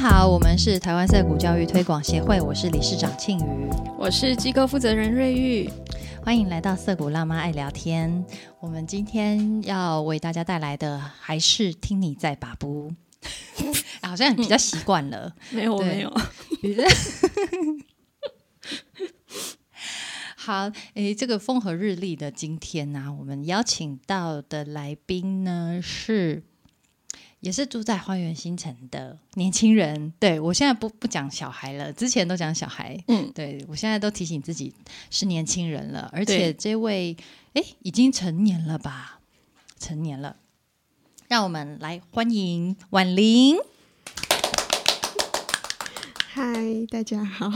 好，我们是台湾色谷教育推广协会，我是理事长庆瑜，我是机构负责人瑞玉，欢迎来到色谷辣妈爱聊天。我们今天要为大家带来的还是听你在把不，好像比较习惯了，没有我没有。好，诶，这个风和日丽的今天呢，我们邀请到的来宾呢是。也是住在花园新城的年轻人，对我现在不不讲小孩了，之前都讲小孩，嗯，对我现在都提醒自己是年轻人了，而且这位哎已经成年了吧，成年了，让我们来欢迎婉玲。嗨，大家好，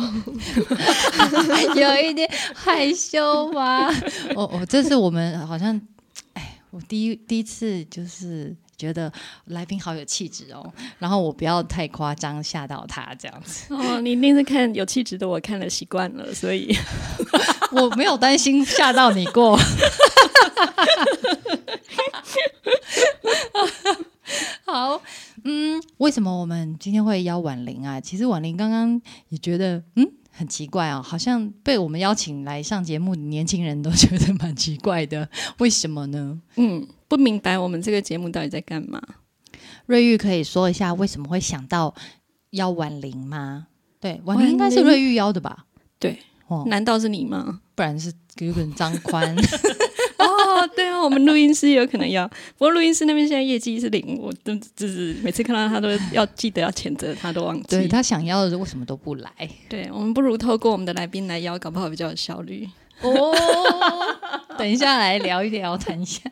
有一点害羞吗？哦哦，这是我们好像，哎，我第一第一次就是。觉得来宾好有气质哦，然后我不要太夸张吓到他这样子哦。你一定是看有气质的，我看了习惯了，所以 我没有担心吓到你过。好，嗯，为什么我们今天会邀婉玲啊？其实婉玲刚刚也觉得，嗯。很奇怪啊，好像被我们邀请来上节目的年轻人都觉得蛮奇怪的，为什么呢？嗯，不明白我们这个节目到底在干嘛。瑞玉可以说一下为什么会想到邀婉玲吗？对，婉玲应该是瑞玉邀的吧？对，哦，难道是你吗？不然是有可能张宽。哦，对啊，我们录音师有可能要，不过录音师那边现在业绩是零，我都就是每次看到他都要记得要谴责他，都忘记。对他想要的为什么都不来？对我们不如透过我们的来宾来邀，搞不好比较有效率。哦，等一下来聊一聊，谈一下。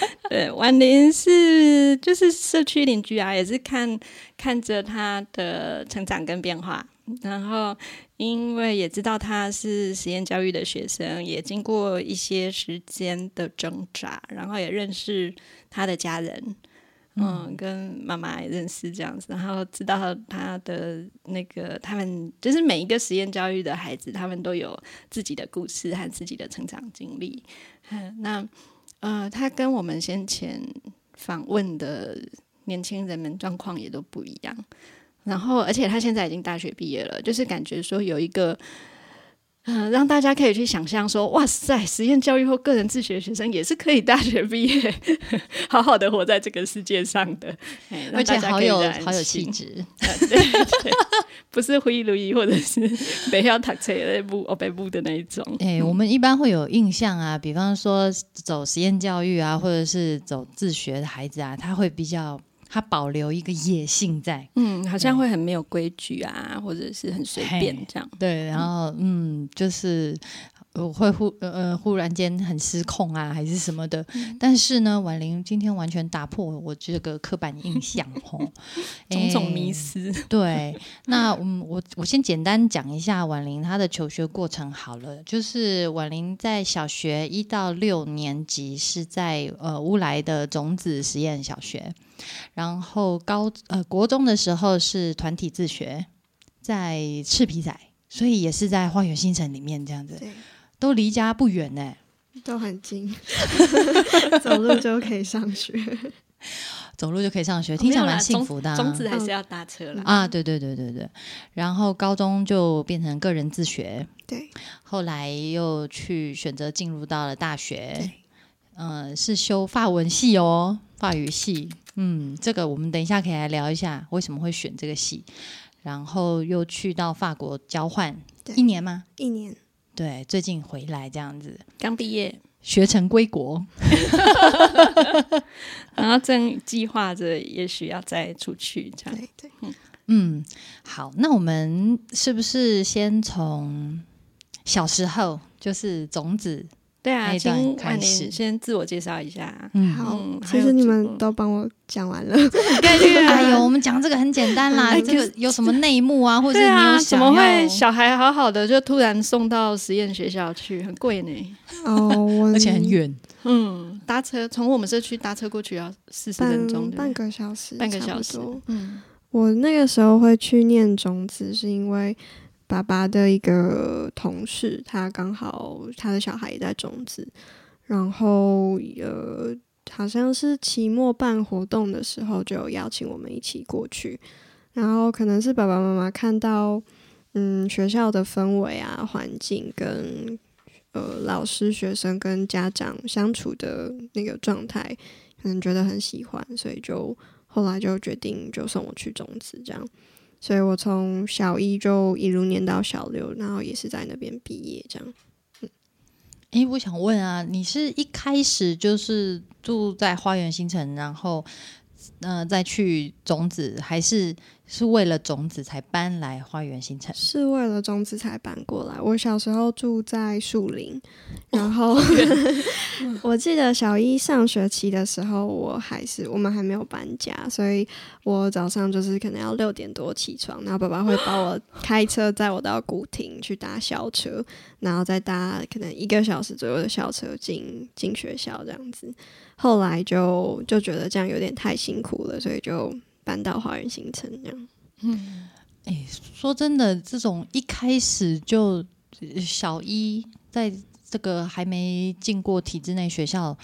对，婉玲是就是社区邻居啊，也是看看着他的成长跟变化，然后。因为也知道他是实验教育的学生，也经过一些时间的挣扎，然后也认识他的家人，嗯，跟妈妈也认识这样子，然后知道他的那个他们就是每一个实验教育的孩子，他们都有自己的故事和自己的成长经历。嗯那呃，他跟我们先前访问的年轻人们状况也都不一样。然后，而且他现在已经大学毕业了，就是感觉说有一个，嗯，让大家可以去想象说，哇塞，实验教育或个人自学学生也是可以大学毕业，好好的活在这个世界上的，而且好有好有气质，对，不是灰如意或者是北要塔车那部哦北部的那一种。哎，我们一般会有印象啊，比方说走实验教育啊，或者是走自学的孩子啊，他会比较。他保留一个野性在，嗯，好像会很没有规矩啊，或者是很随便这样。对，然后嗯，就是会忽呃忽然间很失控啊，还是什么的。但是呢，婉玲今天完全打破我这个刻板印象，哦，种种迷思。对，那嗯，我我先简单讲一下婉玲她的求学过程好了。就是婉玲在小学一到六年级是在呃乌来的种子实验小学。然后高呃国中的时候是团体自学，在赤皮仔，所以也是在花园新城里面这样子，都离家不远呢，都很近，走路就可以上学，走路就可以上学，听起来蛮幸福的。中子还是要搭车了啊？对对对对对。然后高中就变成个人自学，对。后来又去选择进入到了大学，嗯，是修法文系哦，法语系。嗯，这个我们等一下可以来聊一下为什么会选这个系，然后又去到法国交换一年吗？一年，对，最近回来这样子，刚毕业，学成归国，然后正计划着也许要再出去这样。对，嗯，好，那我们是不是先从小时候就是种子？对啊，请万年先自我介绍一下。嗯，好，其实你们都帮我讲完了。概率，哎呦，我们讲这个很简单啦。这个有什么内幕啊？或者你有怎么会小孩好好的就突然送到实验学校去？很贵呢。哦，而且很远。嗯，搭车从我们社区搭车过去要四十分钟，半个小时，半个小时。嗯，我那个时候会去念种子，是因为。爸爸的一个同事，他刚好他的小孩也在种子，然后呃，好像是期末办活动的时候，就邀请我们一起过去。然后可能是爸爸妈妈看到，嗯，学校的氛围啊、环境跟呃老师、学生跟家长相处的那个状态，可能觉得很喜欢，所以就后来就决定就送我去种子这样。所以我从小一就一路念到小六，然后也是在那边毕业这样。嗯诶，我想问啊，你是一开始就是住在花园新城，然后呃再去种子，还是是为了种子才搬来花园新城？是为了种子才搬过来。我小时候住在树林，然后 我记得小一上学期的时候，我还是我们还没有搬家，所以我早上就是可能要六点多起床，然后爸爸会把我 开车载我到古亭去搭校车，然后再搭可能一个小时左右的校车进进学校这样子。后来就就觉得这样有点太辛苦了，所以就搬到花园新城这样。嗯哎，说真的，这种一开始就呃小一，在这个还没进过体制内学校，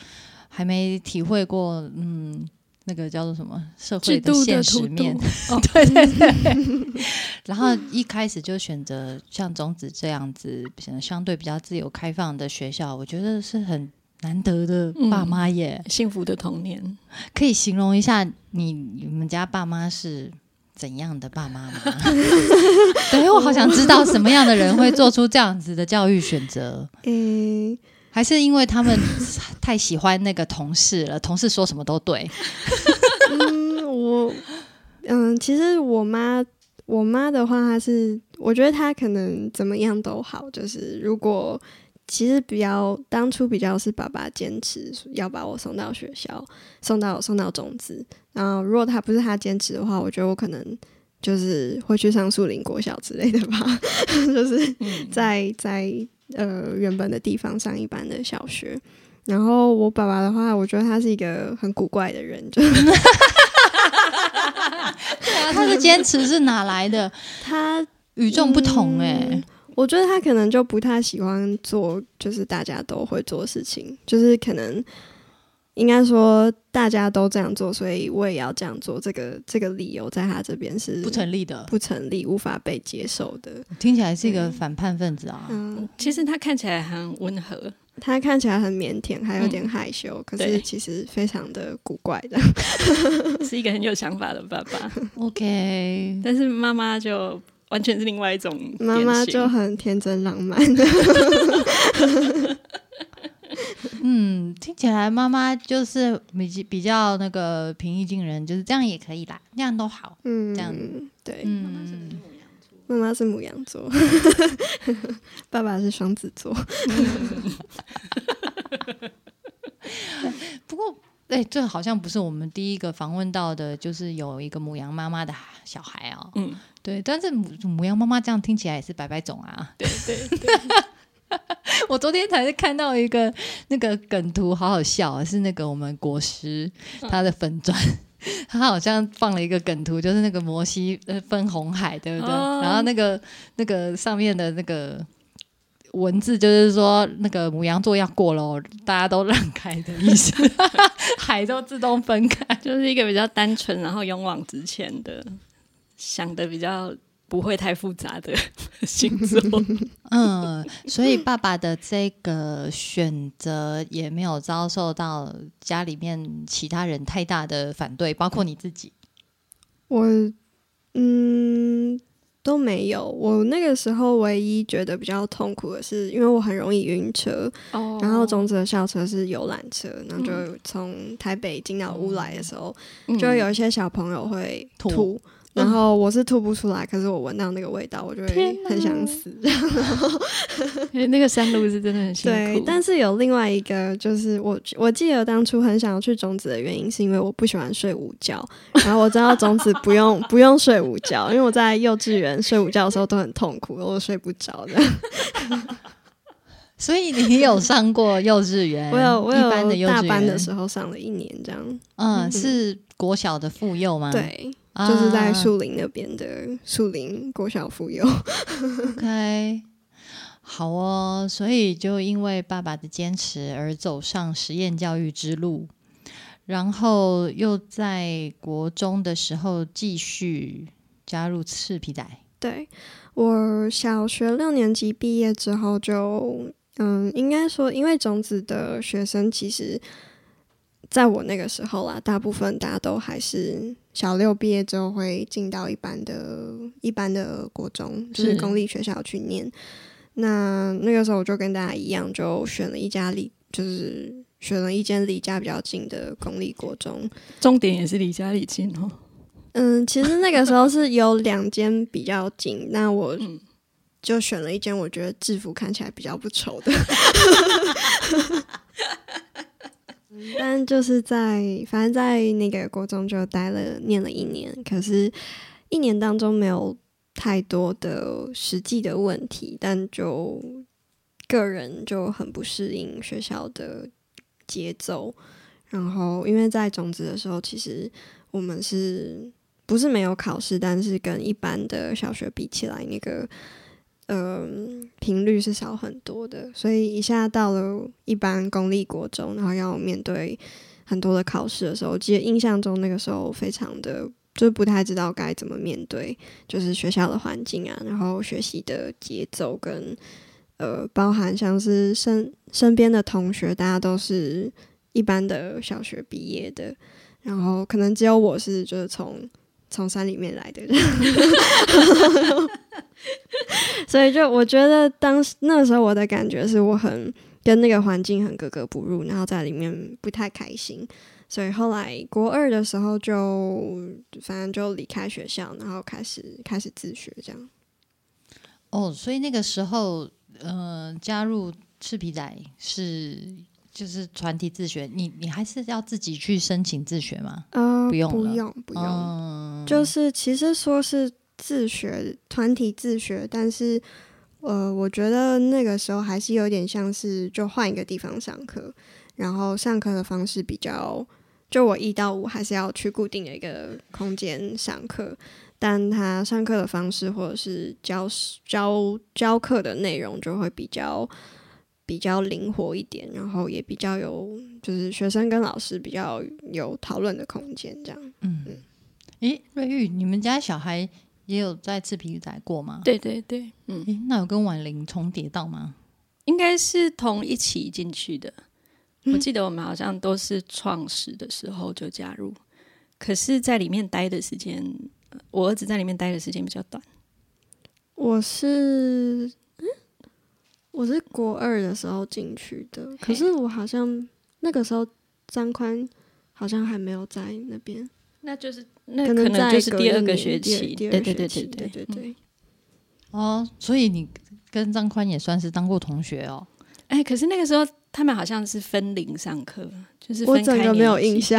还没体会过嗯那个叫做什么社会的现实面，哦对对对。然后一开始就选择像种子这样子，相对比较自由开放的学校，我觉得是很难得的爸妈耶。幸福的童年。可以形容一下你你们家爸妈是怎样的爸妈吗？对，我好想知道什么样的人会做出这样子的教育选择，诶、还是因为他们太喜欢那个同事了，同事说什么都对。嗯，我嗯，其实我妈，我妈的话，她是我觉得她可能怎么样都好，就是如果其实比较当初比较是爸爸坚持要把我送到学校，送到送到种子，然后如果他不是他坚持的话，我觉得我可能就是会去上树林国小之类的吧，就是在在呃原本的地方上一般的小学。然后我爸爸的话，我觉得他是一个很古怪的人，就 对啊，他的坚持是哪来的？他与众不同哎、嗯我觉得他可能就不太喜欢做，就是大家都会做的事情，就是可能应该说大家都这样做，所以我也要这样做。这个这个理由在他这边是不成立的，不成立，无法被接受的。听起来是一个反叛分子啊。嗯，其实他看起来很温和，他看起来很腼腆，还有点害羞，可是其实非常的古怪的。是一个很有想法的爸爸。OK，但是妈妈就完全是另外一种妈妈就很天真浪漫。嗯，听起来妈妈就是比比较那个平易近人，就是这样也可以啦，那样都好。嗯，这样对，嗯，妈妈是母羊座，爸爸是双子座。不过，哎、这好像不是我们第一个访问到的，就是有一个母羊妈妈的小孩哦。嗯，对，但是母母羊妈妈这样听起来也是白白种啊。对对 我昨天才是看到一个那个梗图，好好笑啊！是那个我们国师他的粉砖，他好像放了一个梗图，就是那个摩西呃分红海，对不对？哦然后那个那个上面的那个文字就是说，那个母羊座要过喽，大家都让开的意思，海都自动分开。就是一个比较单纯，然后勇往直前的，想的比较不会太复杂的星座。嗯，所以爸爸的这个选择也没有遭受到家里面其他人太大的反对，包括你自己。我嗯都没有。我那个时候唯一觉得比较痛苦的是，因为我很容易晕车，哦然后中职的校车是游览车，然后就从台北进到乌来的时候，就有一些小朋友会吐吐。然后我是吐不出来，可是我闻到那个味道，我就会很想死。因 为那个山路是真的很辛苦。对，但是有另外一个，就是我我记得当初很想要去种子的原因，是因为我不喜欢睡午觉。然后我知道种子不用不用睡午觉，因为我在幼稚园睡午觉的时候都很痛苦，我睡不着的。所以你有上过幼稚园？我有我一般的有大班的时候上了一年这样，嗯，是国小的妇幼吗？对，啊，就是在树林那边的树林国小妇幼。OK，好哦，所以就因为爸爸的坚持而走上实验教育之路，然后又在国中的时候继续加入赤皮仔。对我小学六年级毕业之后就，嗯，应该说，因为种子的学生其实在我那个时候啦，大部分大家都还是小六毕业之后会进到一般的、一般的国中，就是是公立学校去念。那那个时候我就跟大家一样，就选了一家离，就是选了一间离家比较近的公立国中。重点也是离家里近哦。嗯，其实那个时候是有两间比较近，那我嗯就选了一间我觉得制服看起来比较不丑的。但就是在反正在那个国中就待了念了一年，可是一年当中没有太多的实际的问题，但就个人就很不适应学校的节奏。然后因为在种子的时候，其实我们是不是没有考试，但是跟一般的小学比起来，那个呃频率是少很多的，所以一下到了一般公立国中，然后要面对很多的考试的时候，我记得印象中那个时候非常的。就是不太知道该怎么面对，就是学校的环境啊，然后学习的节奏跟呃，包含像是身身边的同学，大家都是一般的小学毕业的，然后可能只有我是就是从从山里面来的，所以就我觉得当时那时候我的感觉是我很跟那个环境很格格不入，然后在里面不太开心，所以后来国二的时候就反正就离开学校，然后开始开始自学这样。哦，所以那个时候，呃，加入赤皮仔是就是团体自学，你你还是要自己去申请自学吗？呃，不用了不用，不用，嗯，就是其实说是自学团体自学，但是呃，我觉得那个时候还是有点像是就换一个地方上课，然后上课的方式比较，就我一到五还是要去固定的一个空间上课，但他上课的方式或者是教教教课的内容就会比较。比较灵活一点，然后也比较有，就是学生跟老师比较有讨论的空间，这样。嗯，诶，瑞玉，你们家小孩也有在赤皮仔过吗？，对对对，嗯，诶，那有跟婉玲重叠到吗？应该是同一起进去的。嗯我记得我们好像都是创始的时候就加入，可是在里面待的时间，呃我儿子在里面待的时间比较短。我是，嗯，我是国二的时候进去的，可是我好像那个时候张宽好像还没有在那边，那就是那可可能在就是第二个学期，第二第对对对二学期对对对对。哦，所以你跟张宽也算是当过同学哦。哎，可是那个时候他们好像是分龄上课，就是我整个没有印象，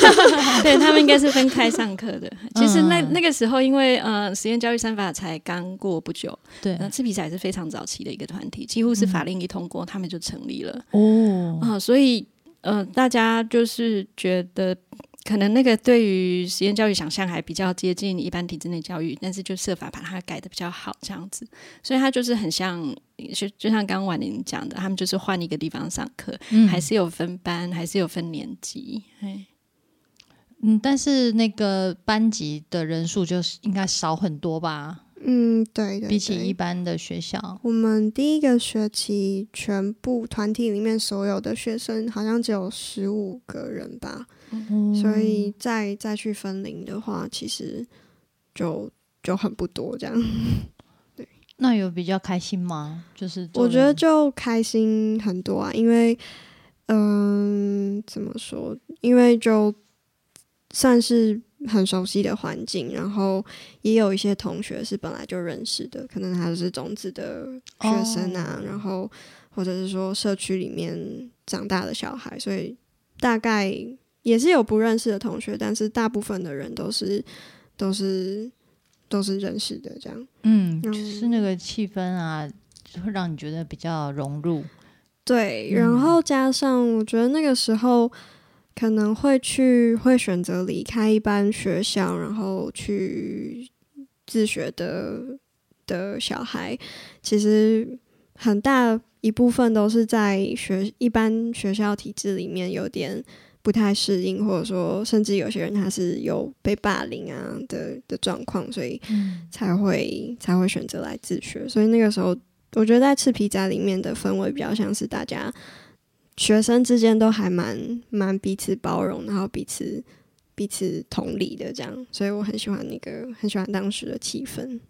对他们应该是分开上课的。其实那嗯那个时候，因为呃，实验教育三法才刚过不久，对，那赤皮仔是非常早期的一个团体，几乎是法令一通过，他们就成立了。哦，啊、所以呃，大家就是觉得。可能那个对于实验教育想象还比较接近一般体制内教育，但是就设法把它改的比较好，这样子，所以它就是很像，就就像刚刚婉玲讲的，他们就是换一个地方上课，嗯还是有分班，还是有分年级，哎，嗯，但是那个班级的人数就是应该少很多吧，嗯，对对，比起一般的学校。我们第一个学期全部团体里面所有的学生好像只有十五个人吧，嗯所以再再去分龄的话，其实就就很不多这样。对那有比较开心吗？就是我觉得就开心很多啊，因为嗯，怎么说？因为就算是很熟悉的环境，然后也有一些同学是本来就认识的，可能他是种子的学生啊，哦然后或者是说社区里面长大的小孩，所以大概也是有不认识的同学，但是大部分的人都是都是都是认识的这样。嗯，嗯就是那个气氛啊，会让你觉得比较融入。对，嗯然后加上我觉得那个时候可能会去会选择离开一般学校，然后去自学的的小孩，其实很大一部分都是在学一般学校体制里面有点不太适应，或者说甚至有些人他是有被霸凌啊的的状况，所以才会才会选择来自学。所以那个时候，我觉得在赤皮仔里面的氛围比较像是大家学生之间都还蛮蛮彼此包容，然后彼此彼此同理的这样。所以我很喜欢那个很喜欢当时的气氛。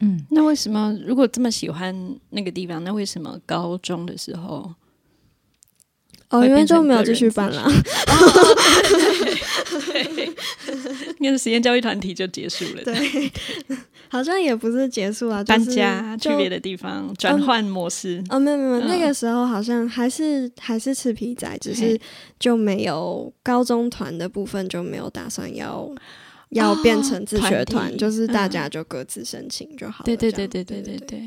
嗯，那为什么如果这么喜欢那个地方，那为什么高中的时候？哦，因为就没有继续办了。对，因为实验教育团体就结束了。对，好像也不是结束啊，搬家去别的地方，转换模式。哦，没有没有，那个时候好像还是还是吃皮仔，只是就没有高中团的部分就没有打算要要变成自学团，就是大家就各自申请就好了。对对对对对对对。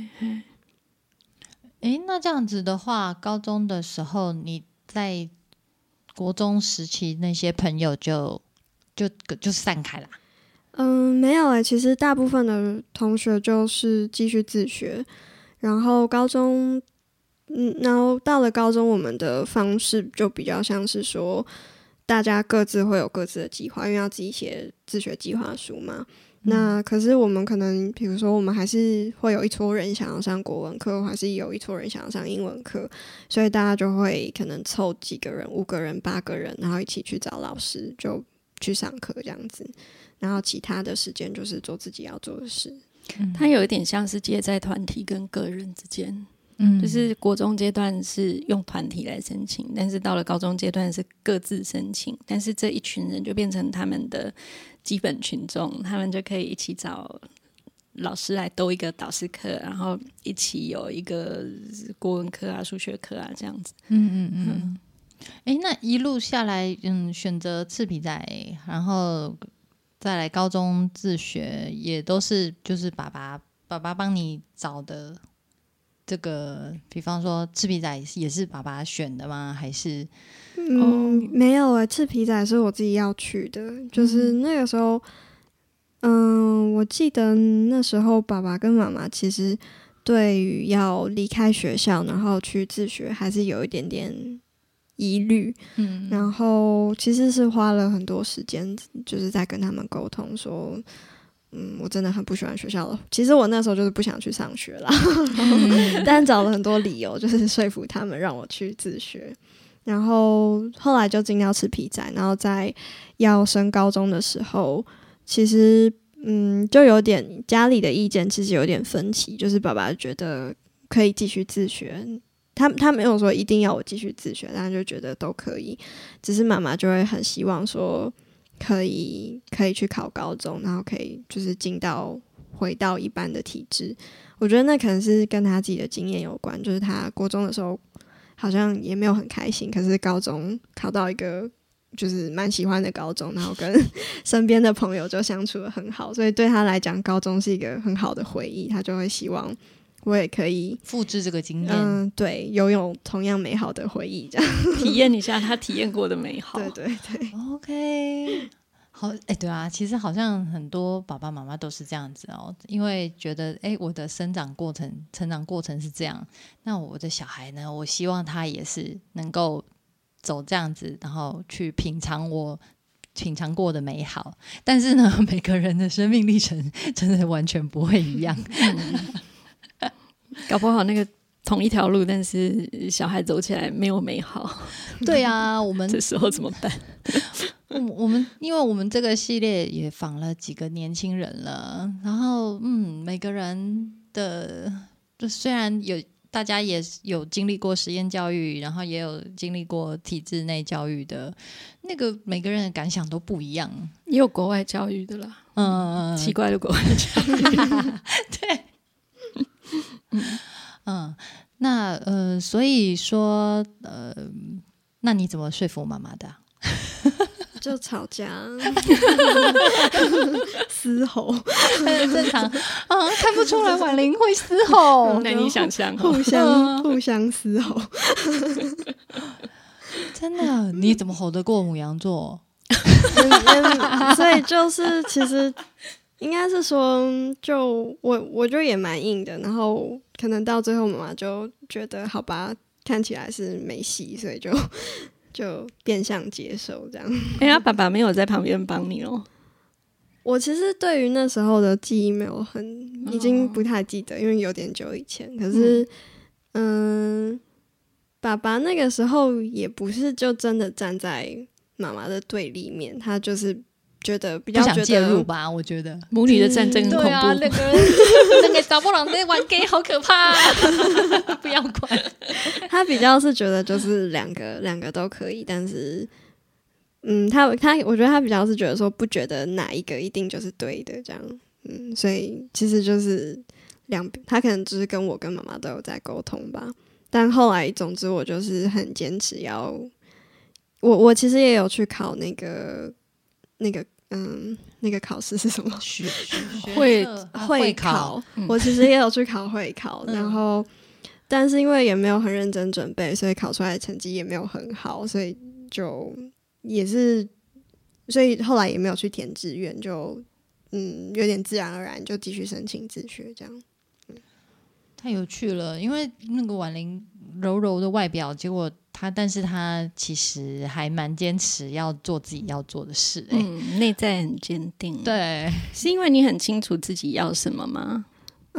哎，那这样子的话，高中的时候你。在国中时期，那些朋友就就就散开了。嗯，没有诶，其实大部分的同学就是继续自学，然后高中，嗯，然后到了高中，我们的方式就比较像是说，大家各自会有各自的计划，因为要自己写自学计划书嘛。那可是我们可能，比如说，我们还是会有一撮人想要上国文课，还是有一撮人想要上英文课，所以大家就会可能凑几个人，五个人、八个人，然后一起去找老师，就去上课这样子。然后其他的时间就是做自己要做的事。它有一点像是介在团体跟个人之间，嗯，就是国中阶段是用团体来申请，但是到了高中阶段是各自申请，但是这一群人就变成他们的。基本群众，他们就可以一起找老师来兜一个导师课，然后一起有一个国文课啊、数学课啊这样子。嗯嗯嗯。哎，那一路下来，嗯，选择赤皮仔，然后再来高中自学，也都是就是爸爸爸爸帮你找的。这个，比方说赤皮仔也是爸爸选的吗？还是？嗯，没有诶，赤皮仔是我自己要去的。就是那个时候，嗯，我记得那时候爸爸跟妈妈其实对于要离开学校然后去自学，还是有一点点疑虑。嗯，然后其实是花了很多时间，就是在跟他们沟通说，嗯，我真的很不喜欢学校了。其实我那时候就是不想去上学了，但找了很多理由，就是说服他们让我去自学。然后后来就进到吃皮仔，然后在要升高中的时候，其实嗯，就有点家里的意见其实有点分歧，就是爸爸觉得可以继续自学，他他没有说一定要我继续自学，但就觉得都可以，只是妈妈就会很希望说可以可以去考高中，然后可以就是进到回到一般的体制。我觉得那可能是跟他自己的经验有关，就是他国中的时候。好像也没有很开心，可是高中考到一个就是蛮喜欢的高中，然后跟身边的朋友就相处的很好，所以对他来讲，高中是一个很好的回忆，他就会希望我也可以复制这个经验，嗯，对，拥有同样美好的回忆，这样。体验一下他体验过的美好，对对对，OK。好，哎，对啊，其实好像很多爸爸妈妈都是这样子哦，因为觉得，哎，我的生长过程、成长过程是这样，那我的小孩呢，我希望他也是能够走这样子，然后去品尝我品尝过的美好。但是呢，每个人的生命历程真的完全不会一样，搞不好那个同一条路，但是小孩走起来没有美好。对啊，我们 这时候怎么办？我我们因为我们这个系列也访了几个年轻人了，然后嗯，每个人的就虽然有大家也有经历过实验教育，然后也有经历过体制内教育的，那个每个人的感想都不一样，也有国外教育的啦，嗯，奇怪的国外教育，对，嗯，那呃，所以说呃，那你怎么说服妈妈的？就吵架，嘶吼，很正常啊，看不出来婉玲会嘶吼。那你想象，互相互相嘶吼，真的？你怎么吼得过母羊座？所以就是，其实应该是说，就我我觉得也蛮硬的，然后可能到最后妈妈就觉得，好吧，看起来是没戏，所以就。就变相接受这样。哎呀，爸爸没有在旁边帮你哦。我其实对于那时候的记忆没有很，已经不太记得，因为有点久以前。可是，嗯，爸爸那个时候也不是就真的站在妈妈的对立面，他就是觉得比较不想介入吧？我觉得。母女的战争很恐对啊，那。个那个打波浪在玩 gay 好可怕、啊，不要管。他比较是觉得就是两个两个都可以，但是，嗯，他他我觉得他比较是觉得说不觉得哪一个一定就是对的这样，嗯，所以其实就是两他可能就是跟我跟妈妈都有在沟通吧，但后来总之我就是很坚持要，我我其实也有去考那个那个嗯那个考试是什么？学学会会考，我其实也有去考会考，嗯然后但是因为也没有很认真准备，所以考出来的成绩也没有很好，所以就也是，所以后来也没有去填志愿，就嗯有点自然而然就继续申请自学这样。太有趣了。因为那个婉玲柔柔的外表，结果他，但是他其实还蛮坚持要做自己要做的事、欸。嗯，内在很坚定。，对，是因为你很清楚自己要什么吗？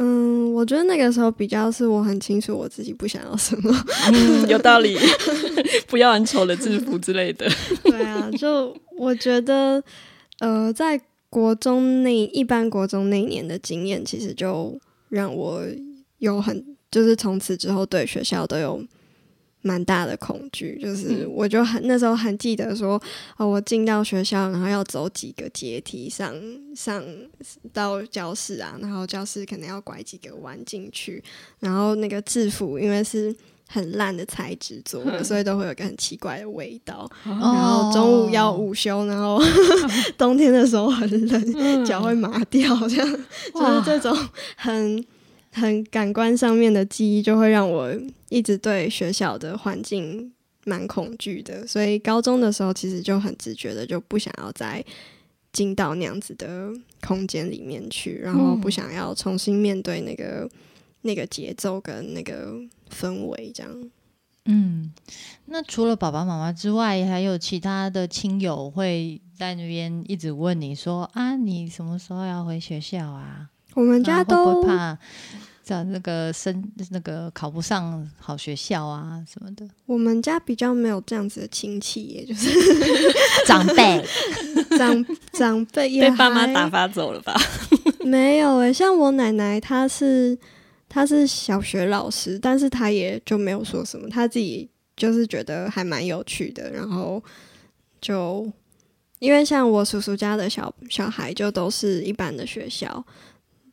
嗯，我觉得那个时候比较是我很清楚我自己不想要什么，嗯，有道理。不要很丑的制服之类的。对啊，就我觉得，呃，在国中那一般国中那一年的经验，其实就让我有很，就是从此之后对学校都有蛮大的恐惧。就是嗯我就很那时候很记得说，哦，我进到学校，然后要走几个阶梯上上到教室啊，然后教室可能要拐几个弯进去，然后那个制服因为是。很烂的材质做的，所以都会有一个很奇怪的味道。然后中午要午休，然后 冬天的时候很冷，脚会麻掉，这样就是这种很很感官上面的记忆，就会让我一直对学校的环境蛮恐惧的。所以高中的时候，其实就很直觉的就不想要再进到那样子的空间里面去，然后不想要重新面对那个那个节奏跟那个氛围，这样。嗯，那除了爸爸妈妈之外，还有其他的亲友会在那边一直问你说啊，你什么时候要回学校啊？我们家都会怕在那个升那个考不上好学校啊什么的？我们家比较没有这样子的亲戚也，就是 长辈 长长辈也被爸妈打发走了吧？没有诶、像我奶奶，她是她是小学老师，但是她也就没有说什么，她自己就是觉得还蛮有趣的，然后就因为像我叔叔家的小小孩，就都是一般的学校，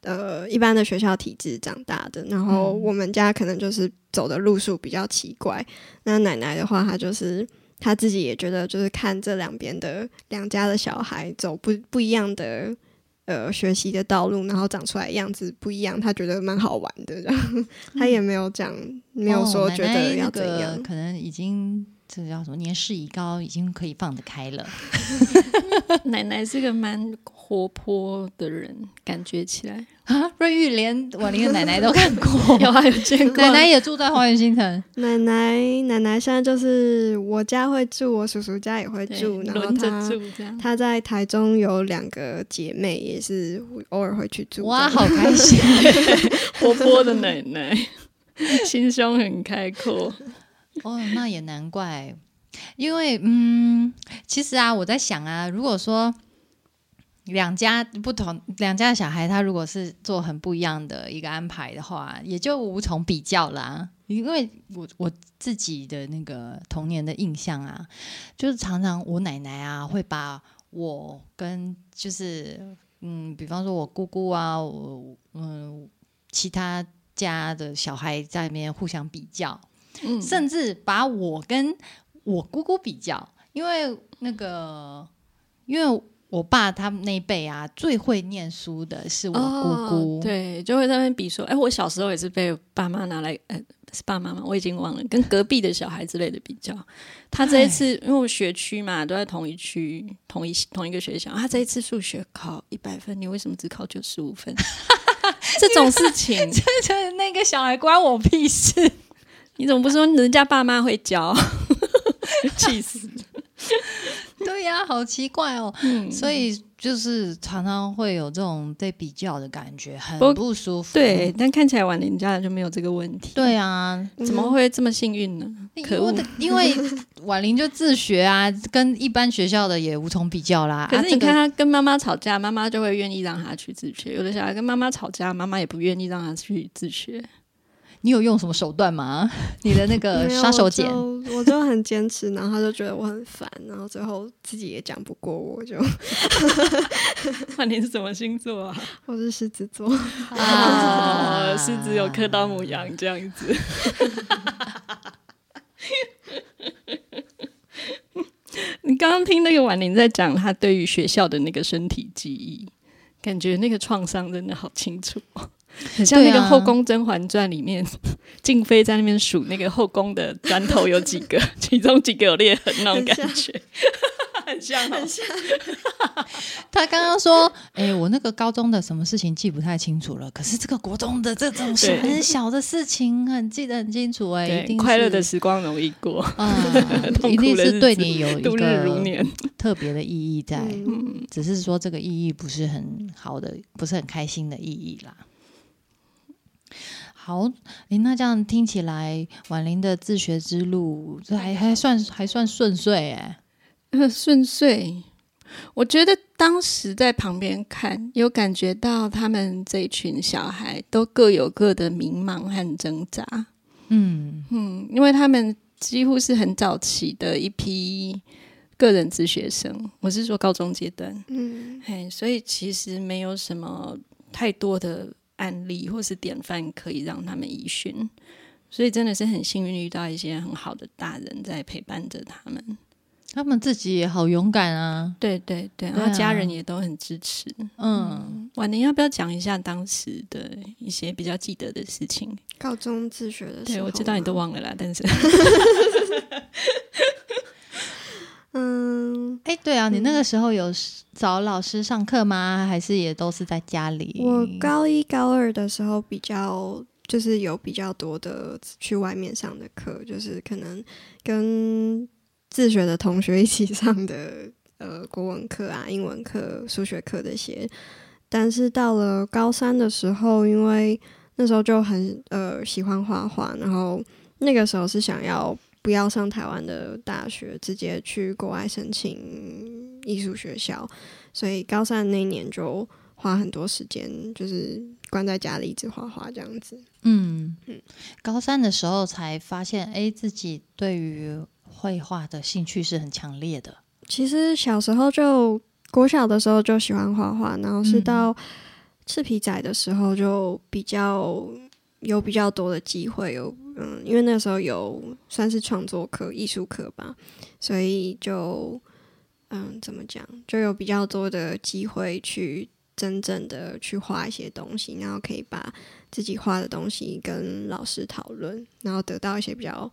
呃，一般的学校体制长大的，然后嗯我们家可能就是走的路数比较奇怪，那奶奶的话，她就是。她自己也觉得，就是看这两边的两家的小孩走不不一样的呃学习的道路，然后长出来样子不一样，她觉得蛮好玩的，然后她也没有讲，没有说觉得要那怎样。个可能已经这叫什么年事已高，已经可以放得开了。奶奶是个蛮活泼的人，感觉起来。啊，瑞玉连婉玲的奶奶都看过，有啊，有见过。奶奶也住在花园新城。奶奶奶奶现在就是我家会住，我叔叔家也会住，然后轮着住这样。他在台中有两个姐妹，也是偶尔会去住。哇，好开心！活泼的奶奶，心胸很开阔。哦，那也难怪，因为嗯，其实啊，我在想啊，如果说两家不同两家的小孩，他如果是做很不一样的一个安排的话，也就无从比较啦。因为我我自己的那个童年的印象啊，就是常常我奶奶啊会把我跟就是嗯，比方说我姑姑啊，我嗯其他家的小孩在那边互相比较，嗯，甚至把我跟我姑姑比较，因为那个，因为我爸他们那一辈啊，最会念书的是我姑姑，哦，对，就会在那边比说，哎，我小时候也是被爸妈拿来，呃，是爸妈吗？我已经忘了，跟隔壁的小孩之类的比较。他这一次，因为我学区嘛，都在同一区、同一同一个学校，他这一次数学考一百分，你为什么只考九十五分？这种事情，就是那个小孩关我屁事。你怎么不说人家爸妈会教？气死。对呀、好奇怪哦。嗯，所以就是常常会有这种被比较的感觉，很不不舒服。对，但看起来婉玲家的就没有这个问题。，对啊，怎么会这么幸运呢？可恶！因为婉玲就自学啊，跟一般学校的也无从比较啦。可是你看啊、他跟妈妈吵架，妈妈就会愿意让他去自学；有的小孩跟妈妈吵架，妈妈也不愿意让他去自学。你有用什么手段吗？你的那个杀手锏，我就很坚持，然后他就觉得我很烦，然后最后自己也讲不过我，就 那你是什么星座啊？我是狮子座，啊哦，狮子有克到母羊这样子。你刚刚听那个婉玲在讲她对于学校的那个身体记忆，感觉那个创伤真的好清楚。哦，很像那个《后宫甄嬛传》里面，静妃在那边数那个后宫的砖头有几个，其中几个有裂痕那种感觉，很像哦，他刚刚说：“哎、我那个高中的什么事情记不太清楚了，可是这个国中的这种对。很小的事情很记得很清楚、哎，一，定快乐的时光容易过，啊，一定是对你有一个。特别的意义在，嗯，只是说这个意义不是很好的，不是很开心的意义啦。”好，诶，那这样听起来，婉玲的自学之路，这还还算还算顺遂哎。呃，顺遂。我觉得当时在旁边看，有感觉到他们这一群小孩都各有各的迷茫和挣扎。嗯嗯，因为他们几乎是很早期的一批个人自学生，我是说高中阶段。嗯嘿，所以其实没有什么太多的案例或是典范可以让他们依循，所以真的是很幸运遇到一些很好的大人在陪伴着他们。他们自己也好勇敢啊。对对对，然后家人也都很支持。嗯，婉玲要不要讲一下当时的一些比较记得的事情？高中自学的时候，对，我知道你都。忘了啦，但是 嗯，哎、对啊，你那个时候有找老师上课吗？还是也都是在家里？我高一高二的时候比较。就是有比较多的去外面上的课，就是可能跟自学的同学一起上的呃国文课啊、英文课、数学课这些。但是到了高三的时候，因为那时候就很呃喜欢画画，然后那个时候是想要不要上台湾的大学，直接去国外申请艺术学校，所以高三那一年就花很多时间，就是关在家里一直画画这样子。嗯嗯，高三的时候才发现，哎，自己对于绘画的兴趣是很强烈的。其实小时候就国小的时候就喜欢画画，然后是嗯到赤皮仔的时候就比较有比较多的机会，有嗯，因为那时候有算是创作课、艺术课吧，所以就嗯怎么讲，就有比较多的机会去真正的去画一些东西，然后可以把自己画的东西跟老师讨论，然后得到一些比较。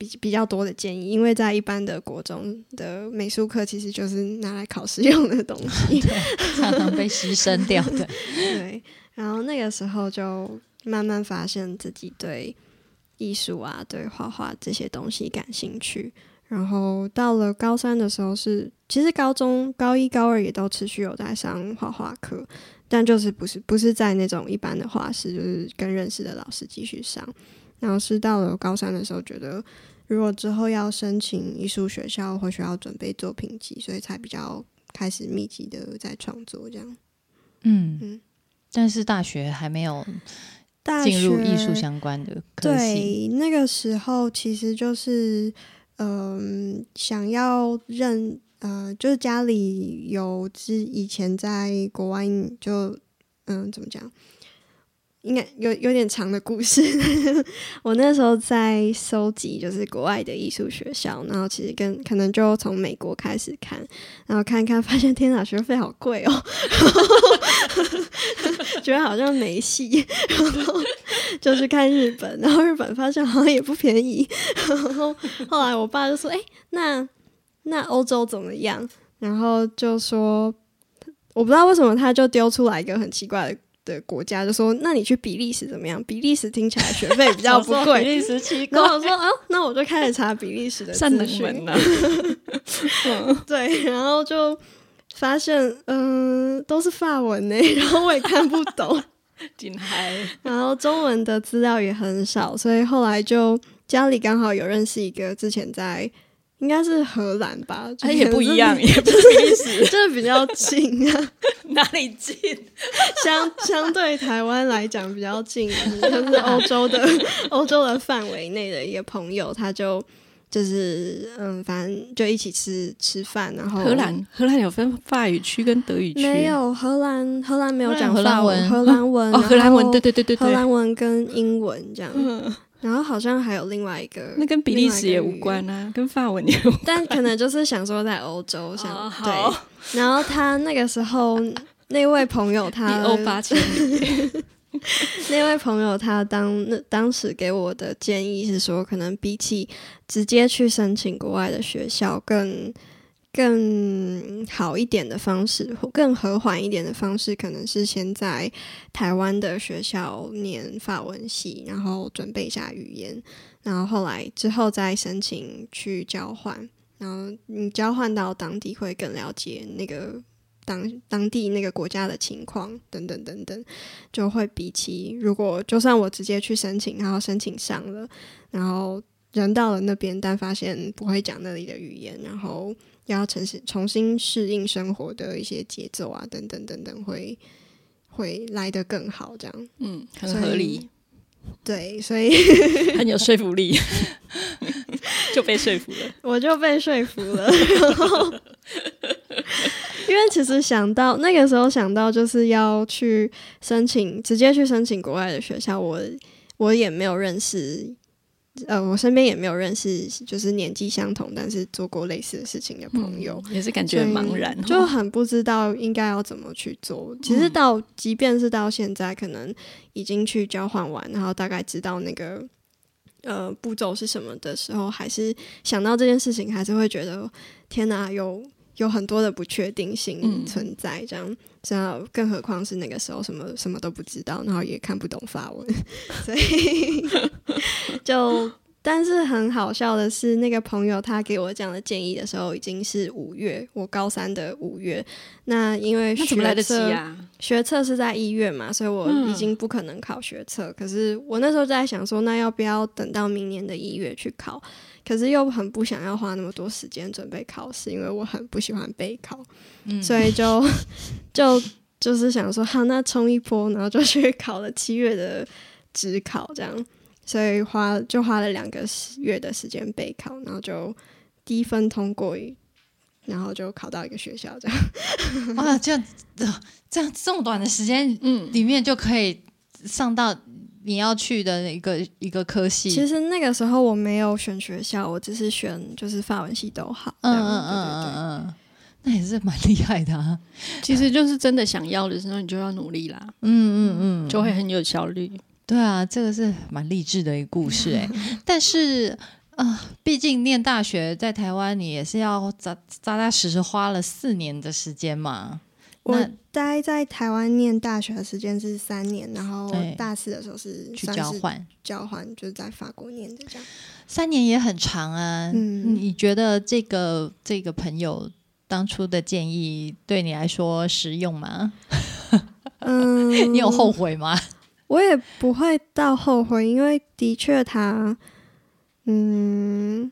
比比较多的建议，因为在一般的国中的美术课，其实就是拿来考试 用的东西。常常被牺牲掉的。对，然后那个时候就慢慢发现自己对艺术啊、对画画这些东西感兴趣。然后到了高三的时候是，其实高中高一、高二也都持续有在上画画课，但就是不是不是在那种一般的画室，就是跟认识的老师继续上。然后是到了高三的时候，觉得如果之后要申请艺术学校，或许要准备作品集，所以才比较开始密集的在创作这样。嗯嗯但是大学还没有大进入艺术相关的科系。对，那个时候其实就是，嗯、想要认，呃，就是家里有之以前在国外就，嗯、怎么讲？应该有有点长的故事。我那时候在收集就是国外的艺术学校，然后其实跟可能就从美国开始看，然后看看发现天哪，学费好贵哦，觉得好像没戏，然后就去看日本，然后日本发现好像也不便宜，然后后来我爸就说：“哎、那那欧洲怎么样？”然后就说我不知道为什么他就丢出来一个很奇怪的。的国家就说，那你去比利时怎么样？比利时听起来学费比较不贵，比利时奇然后我说，哦，那我就开始查比利时的资讯门呢？对，然后就发现，嗯、都是法文呢，然后我也看不懂，然后中文的资料也很少，所以后来就家里刚好有认识一个之前在应该是荷兰吧，就哎，也不一样，也不是比利时，就是比较近啊，哪里近？相相对台湾来讲比较近，就是欧洲的 欧洲的范围内的一个朋友，他就就是嗯，反正就一起吃吃饭，然后荷兰，荷兰有分法语区跟德语区，没有荷兰荷兰没有讲荷兰法文，荷荷兰文哦，荷兰文，对对荷对对对。对，兰文跟英文这样，嗯，然后好像还有另外一个，那跟比利时也无关啊，跟法文也无关。但可能就是想说在欧洲 想、哦对，然后他那个时候 那位朋友他欧八千里，那位朋友他当那当时给我的建议是说，可能比起直接去申请国外的学校，更更更好一点的方式，或更和缓一点的方式，可能是先在台湾的学校念法文系，然后准备一下语言，然后后来之后再申请去交换，然后你交换到当地会更了解那个当当地那个国家的情况，等等等等。就会比起如果就算我直接去申请，然后申请上了，然后人到了那边，但发现不会讲那里的语言，然后要重新重新适应生活的一些节奏啊，等等等等，会会来得更好。这样嗯，很合理，对，所以 很有说服力，就被说服了。我就被说服了。然后，因为其实想到那个时候想到就是要去申请，直接去申请国外的学校，我我也没有认识，呃，我身边也没有认识就是年纪相同但是做过类似的事情的朋友。也是感觉茫然哦，就很不知道应该要怎么去做。其实到，即便是到现在，可能已经去交换完，然后大概知道那个呃步骤是什么的时候，还是想到这件事情，还是会觉得天哪，有有很多的不确定性嗯存在。这样，这样更何况是那个时候什么什么都不知道，然后也看不懂法文，所以 就。但是很好笑的是，那个朋友他给我这样的建议的时候，已经是五月，我高三的五月。那因为学测啊？学测是在一月嘛，所以我嗯已经不可能考学测。可是我那时候在想说，那要不要等到明年的一月去考？可是又很不想要花那么多时间准备考试，因为我很不喜欢备考，嗯所以就 就就是想说，好，那冲一波，然后就去考了七月的职考，这样，所以花就花了两个月的时间备考，然后就低分通过，然后就考到一个学校，这样。哇，这样呃这样这么短的时间嗯，里面就可以上到你要去的一个一个科系。其实那个时候我没有选学校，我只是选就是法文系都好。嗯嗯嗯嗯嗯，那也是蛮厉害的啊。其实就是真的想要的时候，你就要努力啦，嗯嗯嗯，就会很有效率。对啊，这个是蛮励志的一个故事哎、但是啊、毕竟念大学在台湾，你也是要扎扎扎实实花了四年的时间嘛。我那待在台湾念大学的时间是三年，然后大四的时候是去交换交换，就是在法国念的这样。三年也很长啊。嗯你觉得这个这个朋友当初的建议对你来说实用吗？嗯，你有后悔吗？我也不会到后悔，因为的确他，嗯，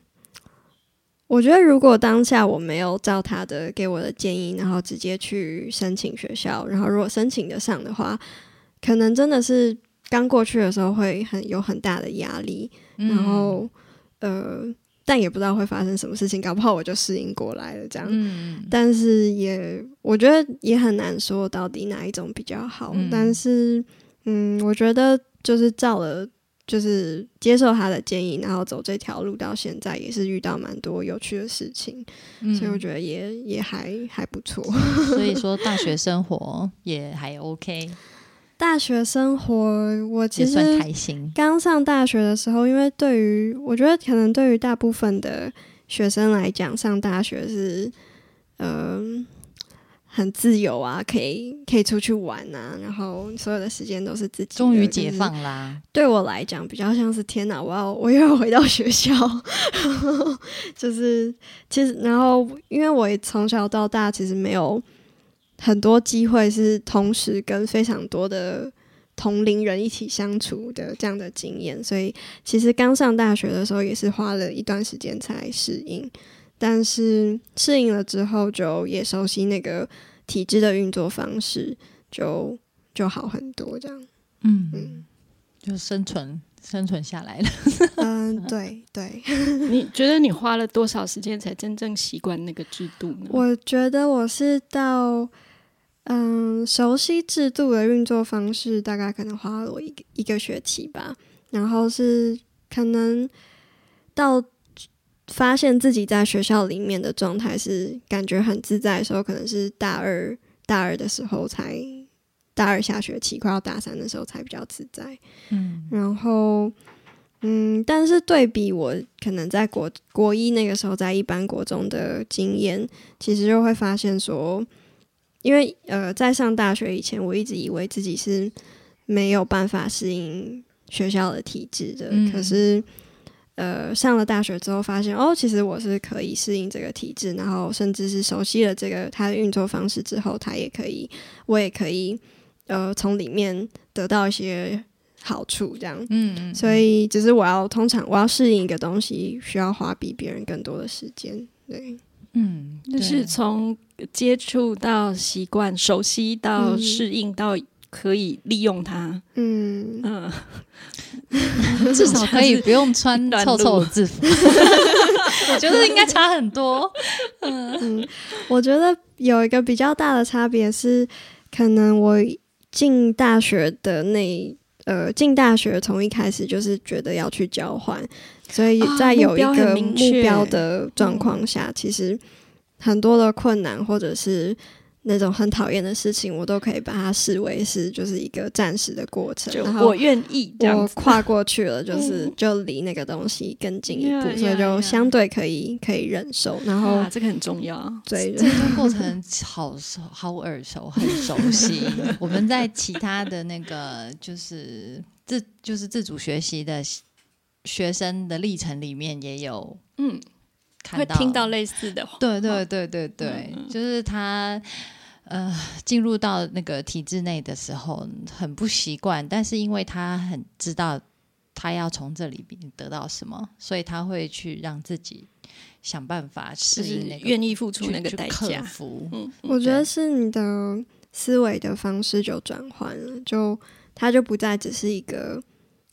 我觉得如果当下我没有照他的给我的建议，然后直接去申请学校，然后如果申请得上的话，可能真的是刚过去的时候会很有很大的压力，嗯然后呃，但也不知道会发生什么事情，搞不好我就适应过来了这样。嗯但是也我觉得也很难说到底哪一种比较好。嗯但是嗯，我觉得就是照了，就是接受他的建议，然后走这条路到现在，也是遇到蛮多有趣的事情，嗯所以我觉得也也还还不错。所以 说大学生活也还 OK，大学生活，我其实。刚上大学的时候，因为对于我觉得可能对于大部分的学生来讲，上大学是嗯、很自由啊，可以可以出去玩啊，然后所有的时间都是自己。终于解放啦！对我来讲，比较像是天哪，我要我又要回到学校，然 后就是其实，然后因为我也从小到大其实没有很多机会是同时跟非常多的同龄人一起相处的这样的经验，所以其实刚上大学的时候也是花了一段时间才适应，但是适应了之后，就也熟悉那个体制的运作方式，就就好很多这样。嗯嗯就生存生存下来了。嗯，对对。你觉得你花了多少时间才真正习惯那个制度呢？我觉得我是到嗯熟悉制度的运作方式，大概可能花了我一个一个学期吧。然后是可能到发现自己在学校里面的状态是感觉很自在的时候，可能是大二大二的时候才大二下学期快要大三的时候才比较自在。嗯然后，嗯，但是对比我可能在国国一那个时候在一般国中的经验，其实就会发现说，因为呃，在上大学以前，我一直以为自己是没有办法适应学校的体制的，嗯可是。呃，上了大学之后，发现哦，其实我是可以适应这个体制，然后甚至是熟悉了这个它的运作方式之后，它也可以，我也可以，呃，从里面得到一些好处，这样。嗯嗯，所以，只是我要通常我要适应一个东西，需要花比别人更多的时间。对，嗯，就是从接触到习惯、熟悉到嗯适应到可以利用它。嗯，嗯，至少可以不用穿短臭臭的制服。我觉得应该差很多。嗯，我觉得有一个比较大的差别是，可能我进大学的那呃进大学从一开始就是觉得要去交换，所以啊在有一个目标的状况下，其实很多的困难或者是。那种很讨厌的事情，我都可以把它视为是就是一个暂时的过程，然后我愿意这样子。我跨过去了，就是嗯就离那个东西更近一步所以就相对可以可以忍受。然后啊，这个很重要。对，这个过程好熟、好耳熟、很熟悉。我们在其他的那个就是自就是自主学习的学生的历程里面也有嗯，看到会听到类似的话。对对对对对，嗯就是他呃进入到那个体制内的时候很不习惯，但是因为他很知道他要从这里边得到什么，所以他会去让自己想办法是适应那个愿意付出那个代价。嗯，我觉得是你的思维的方式就转换了，就他就不再只是一个。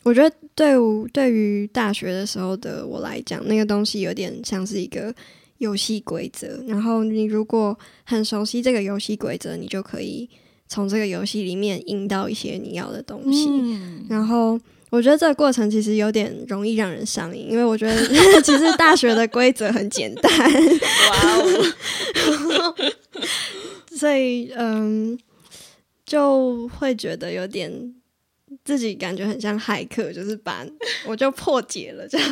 我觉得对我对于大学的时候的我来讲，那个东西有点像是一个游戏规则。然后你如果很熟悉这个游戏规则，你就可以从这个游戏里面赢到一些你要的东西。嗯，然后我觉得这个过程其实有点容易让人上瘾，因为我觉得 其实大学的规则很简单，哇哦，所以嗯，就会觉得有点自己感觉很像骇客，就是把我就破解了这样。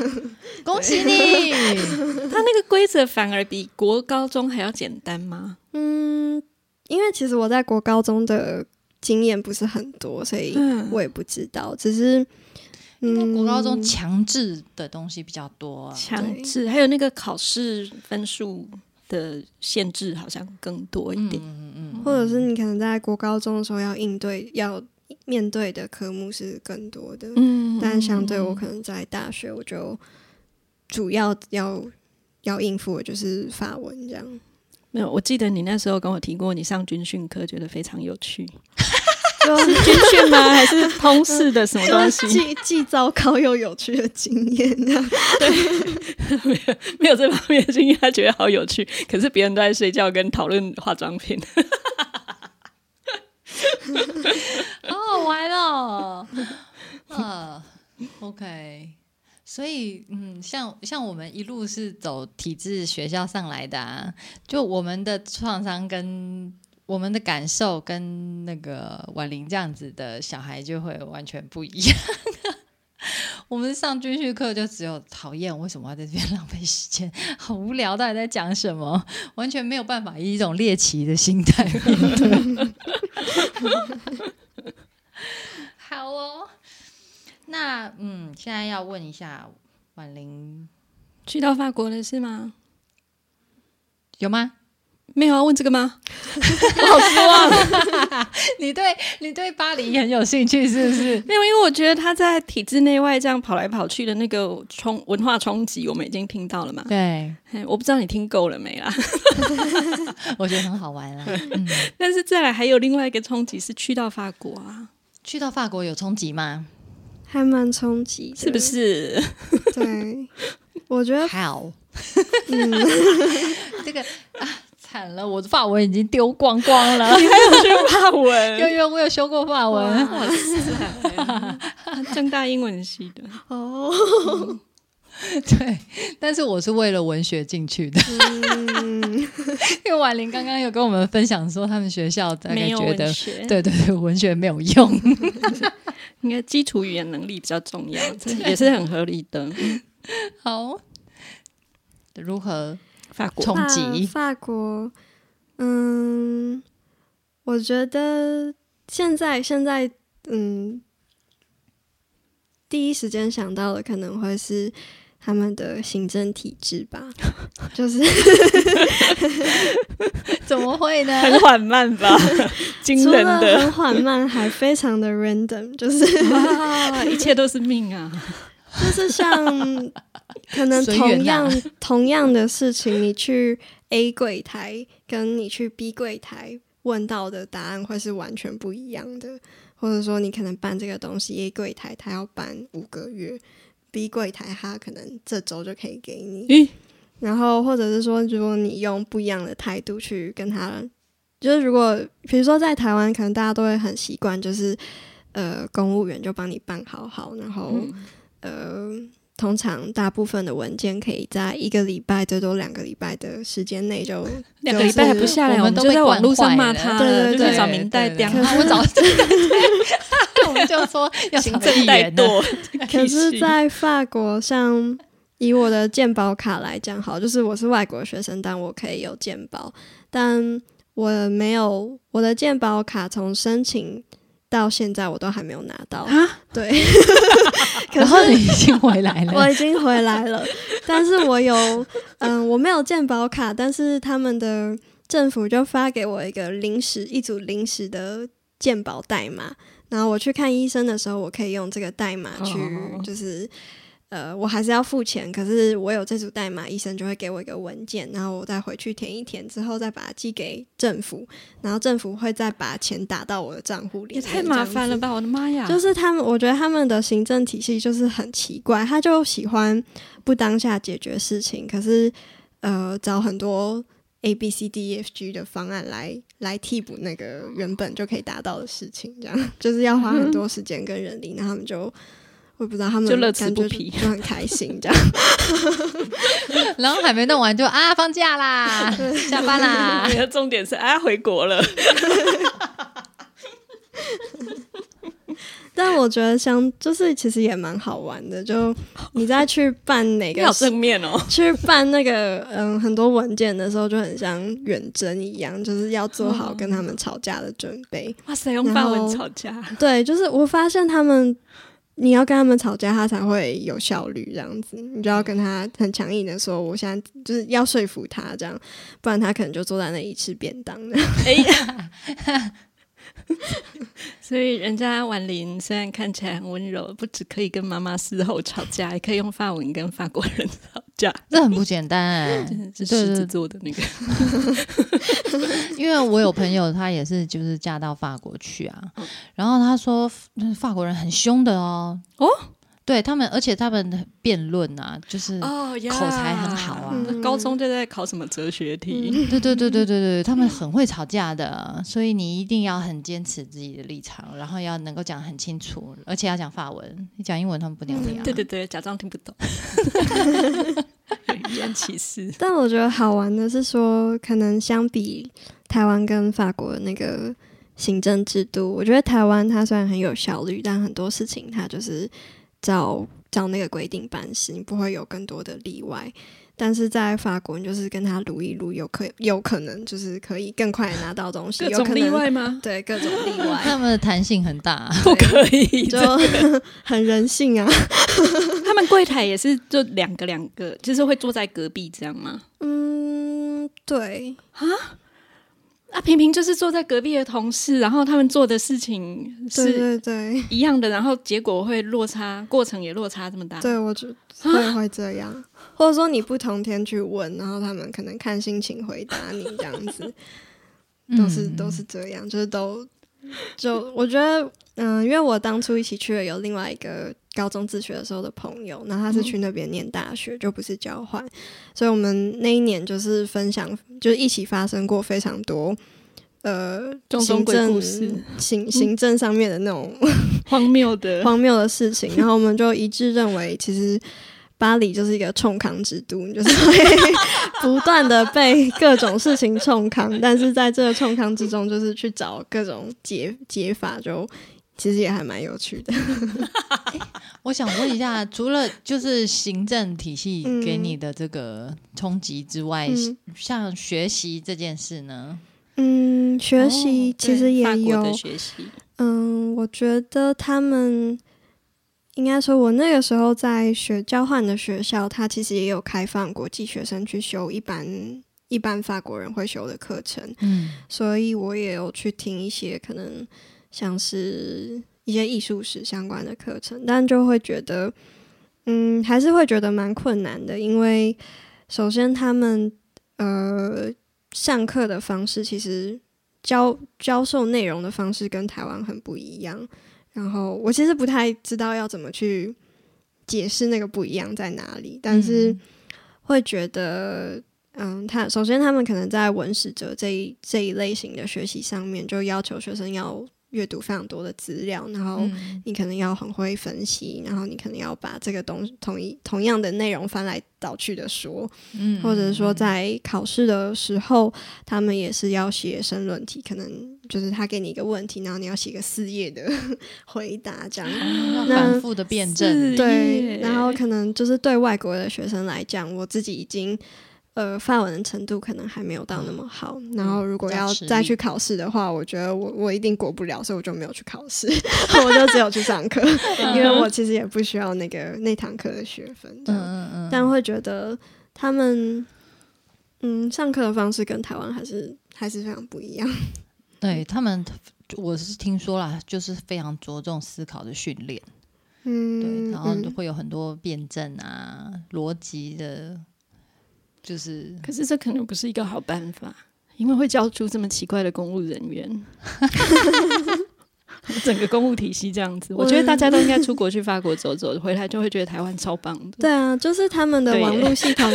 恭喜你！他那个规则反而比国高中还要简单吗？嗯，因为其实我在国高中的经验不是很多，所以嗯我也不知道，只是。因为国高中嗯强制的东西比较多、啊，强制，还有那个考试分数的限制好像更多一点。嗯嗯或者是你可能在国高中的时候要应对、要面对的科目是更多的，嗯但相对我可能在大学，我就主要要要应付的就是法文这样。没有，我记得你那时候跟我提过，你上军训课觉得非常有趣，就是军训吗？还是通识的什么东西？既既糟糕又有趣的经验，对，没有没有这方面的经验，他觉得好有趣。可是别人都在睡觉跟讨论化妆品。好好玩哦。，OK，所以嗯，像像我们一路是走体制学校上来的啊，就我们的创伤跟我们的感受跟那个婉玲这样子的小孩就会完全不一样。我们上军训课就只有讨厌，为什么要在这边 浪费时间？好无聊，到底在讲什么？完全没有办法以一种猎奇的心态面对。好哦，那嗯，现在要问一下婉玲，去到法国了是吗？有吗？没有要问这个吗？好失望 你对你对巴黎很有兴趣是不是？没有，因为我觉得他在体制内外这样跑来跑去的那个冲文化冲击，我们已经听到了嘛。对，我不知道你听够了没啦。我觉得很好玩啊。嗯，但是再来还有另外一个冲击是去到法国啊，去到法国有冲击吗？还蛮冲击，是不？是？对，我觉得好，嗯，这个啊，惨了，我的法文已经丢光光了。你还有学法文？有有，我有修过法文。哇塞，正大英文系的，哦，对，但是我是为了文学进去的，嗯，因为婉玲刚刚有跟我们分享说，他们学校大概没有觉得文，学，对对对，文学没有用。应该基础语言能力比较重要，这也是很合理的。好，如何法国冲击？法法国，嗯，我觉得现在现在，嗯，第一时间想到的可能会是他们的行政体制吧，就是 怎么会呢？很缓慢吧，惊除了人的很缓慢，还非常的 random，就是啊，一切都是命啊！就是像可能同样、呐 同样的事情，你去 A 柜台跟你去 B 柜台问到的答案会是完全不一样的，或者说你可能办这个东西 A 柜台他要办五个月，B 柜台他可能这周就可以给你，咦，然后或者是说，如果你用不一样的态度去跟他，就是如果比如说在台湾，可能大家都会很习惯，就是呃公务员就帮你办好好，然后、嗯呃通常大部分的文件可以在一个礼拜最多两个礼拜的时间内就 两个礼拜还不下来，我们就在网络上骂他对了，对对找明代刁对对对我找对对对，我们 就说要找行政怠议员的惰。可是，在法国，像以我的健保卡来讲，好，就是我是外国学生，但我可以有健保，但我没有我的健保卡从申请到现在我都还没有拿到啊。对，可然后是你已经回来了，我已经回来了，但是我有，嗯，我没有健保卡，但是他们的政府就发给我一个临时一组临时的健保代码，然后我去看医生的时候，我可以用这个代码去哦，就是。呃，我还是要付钱，可是我有这组代码，医生就会给我一个文件，然后我再回去填一填，之后再把它寄给政府，然后政府会再把钱打到我的账户里。也太麻烦了吧！吧！我的妈呀，就是他们，我觉得他们的行政体系就是很奇怪，他就喜欢不当下解决事情，可是呃找很多 A B C D E F G 的方案来来替补那个原本就可以达到的事情，这样就是要花很多时间跟人力，那他们就我也不知道他们就乐此感觉不疲就很开心这样。然后还没弄完就啊放假啦，下班啦 你。的重点是啊，回国了。但我觉得像就是其实也蛮好玩的，就你在去办哪个好正面哦。去办那个嗯很多文件的时候，就很像远征一样，就是要做好跟他们吵架的准备。哇塞，用法文吵架，对，就是我发现他们，你要跟他们吵架，他才会有效率，这样子，你就要跟他很强硬的说，我现在就是要说服他，这样，不然他可能就坐在那里吃便当的。哎呀。所以人家婉玲虽然看起来很温柔，不只可以跟妈妈事后吵架，也可以用法文跟法国人吵架，这很不简单哎、真的是对对狮子座的那个。因为我有朋友，她也是就是嫁到法国去啊，嗯。然后她说嗯法国人很凶的哦，哦，对他们，而且他们辩论啊，就是口才很好啊嗯高中就在考什么哲学题？对对对对对对，他们很会吵架的，所以你一定要很坚持自己的立场，然后要能够讲很清楚，而且要讲法文，你讲英文他们不鸟你啊。对对对，假装听不懂，语言歧视。但我觉得好玩的是说，可能相比台湾跟法国的那个行政制度，我觉得台湾它虽然很有效率，但很多事情它就是照照那个规定办事，你不会有更多的例外。但是在法国，你就是跟他撸一撸，有可有可能就是可以更快地拿到东西，各种例有可能外吗？对各种例外，他们的弹性很大，不可以，就很人性啊。他们柜台也是就两个两个，就是会坐在隔壁这样吗？嗯，对，啊，平平就是坐在隔壁的同事，然后他们做的事情对是对对，一样的，然后结果会落差，过程也落差这么大。对我就 会会这样，或者说你不同天去问，然后他们可能看心情回答你这样子，都是嗯。都是这样，就是都就我觉得，嗯、因为我当初一起去的有另外一个高中自学的时候的朋友，然后他是去那边念大学，就不是交换，所以我们那一年就是分享，就是一起发生过非常多。呃，行政故事行行政上面的那种 荒谬的，荒谬的事情，然后我们就一致认为，其实巴黎就是一个冲康之都，你就是会不断的被各种事情冲康，但是在这个冲康之中，就是去找各种解解法，就其实也还蛮有趣的。我想问一下，除了就是行政体系嗯。给你的这个冲击之外，嗯。像学习这件事呢？嗯，学习哦其实也有，的学习，嗯，我觉得他们应该说，我那个时候在学交换的学校，它其实也有开放国际学生去修一般一般法国人会修的课程，嗯。所以我也有去听一些可能像是一些艺术史相关的课程，但就会觉得，嗯，还是会觉得蛮困难的，因为首先他们呃上课的方式其实教教授内容的方式跟台湾很不一样，然后我其实不太知道要怎么去解释那个不一样在哪里，但是嗯会觉得。嗯，他首先他们可能在文史哲这一这一类型的学习上面，就要求学生要阅读非常多的资料，然后嗯。你可能要很会分析，然后你可能要把这个东同一同样的内容翻来倒去的说，嗯或者说在考试的时候，他们也是要写申论题，可能就是他给你一个问题，然后你要写个四页的 回答这样。反复的辩证，对，然后可能就是对外国的学生来讲，我自己已经呃范文的程度可能还没有到那么。好，然后如果要再去考试的话，我觉得我我一定过不了，所以我就没有去考试，我就只有去上课，因为我其实也不需要那个那堂课的学分嗯，嗯嗯，但会觉得他们嗯上课的方式跟台湾还是还是非常不一样。对他们，我是听说啦，就是非常着重思考的训练，嗯对，嗯，然后嗯。会有很多辩证啊、逻辑的，就是可是这可能不是一个好办法，因为会教出这么奇怪的公务人员。整个公务体系这样子，我觉得大家都应该出国去法国走走，回来就会觉得台湾超棒的。对啊，就是他们的网络系统，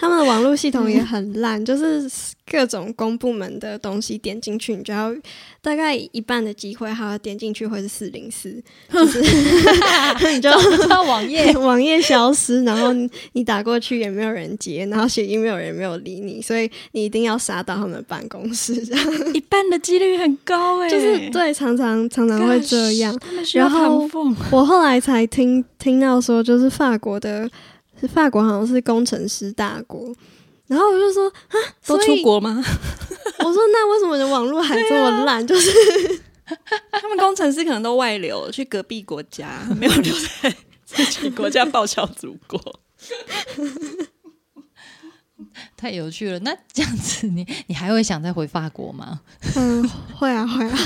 他们的网络系统也很烂，就是各种公部门的东西点进去，你就要大概一半的机会，还要点进去会是四零四，就是你就到 网页 网页消失，然后你你打过去也没有人接，然后写 email 也没有理你，所以你一定要杀到他们的办公室，这样一半的几率很高哎、就是对，常常常常会这样。然后，我后来才听听到说，就是法国的，是法国好像是工程师大国。然后我就说啊，都出国吗？我说那为什么你的网络还这么烂？就是 他们工程师可能都外流去隔壁国家，没有留在自己国家报效祖国。太有趣了。那这样子你，你还会想再回法国吗？嗯，会啊会啊，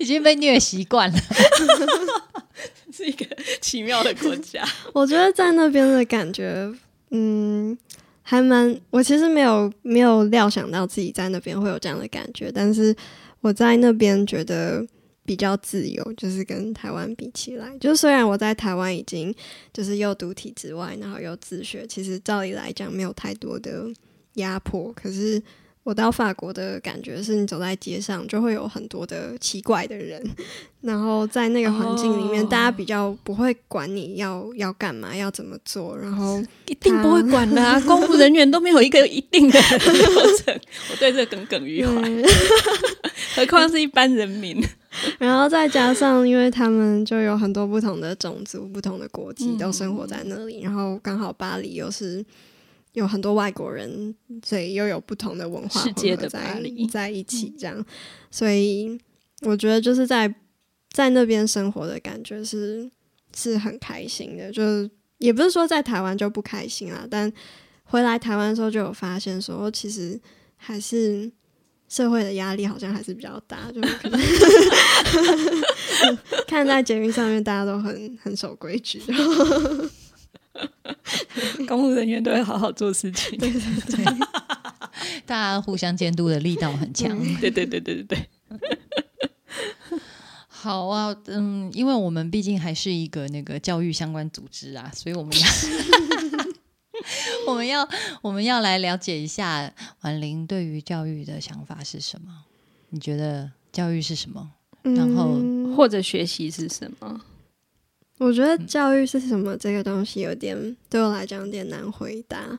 已经被虐习惯了。是一个奇妙的国家。我觉得在那边的感觉，嗯，还蛮……我其实没有没有料想到自己在那边会有这样的感觉，但是我在那边觉得比较自由，就是跟台湾比起来，就虽然我在台湾已经就是又读体制外，然后又自学，其实照理来讲没有太多的压迫，可是。我到法国的感觉是你走在街上就会有很多的奇怪的人，然后在那个环境里面哦大家比较不会管你要要干嘛，要怎么做，然后一定不会管的、啊，公务人员都没有一个一定的流程，我对这耿耿于怀，何况是一般人民。然后再加上，因为他们就有很多不同的种族、不同的国籍嗯都生活在那里，然后刚好巴黎又是有很多外国人，所以又有不同的文化世界的在 在一起，这样，所以我觉得就是在在那边生活的感觉是是很开心的，就是也不是说在台湾就不开心啊，但回来台湾的时候就有发现说，其实还是。社会的压力好像还是比较大，就是可能看在捷运上面，大家都很很守规矩。公务人员都会好好做事情。对对对 大家互相监督的力道很强。对对对对对对。好啊，嗯，因为我们毕竟还是一个那个教育相关组织啊，所以我们要 我们要我们要来了解一下婉玲对于教育的想法是什么？你觉得教育是什么？然后嗯或者学习是什么？我觉得教育是什么这个东西有点对我来讲有点难回答，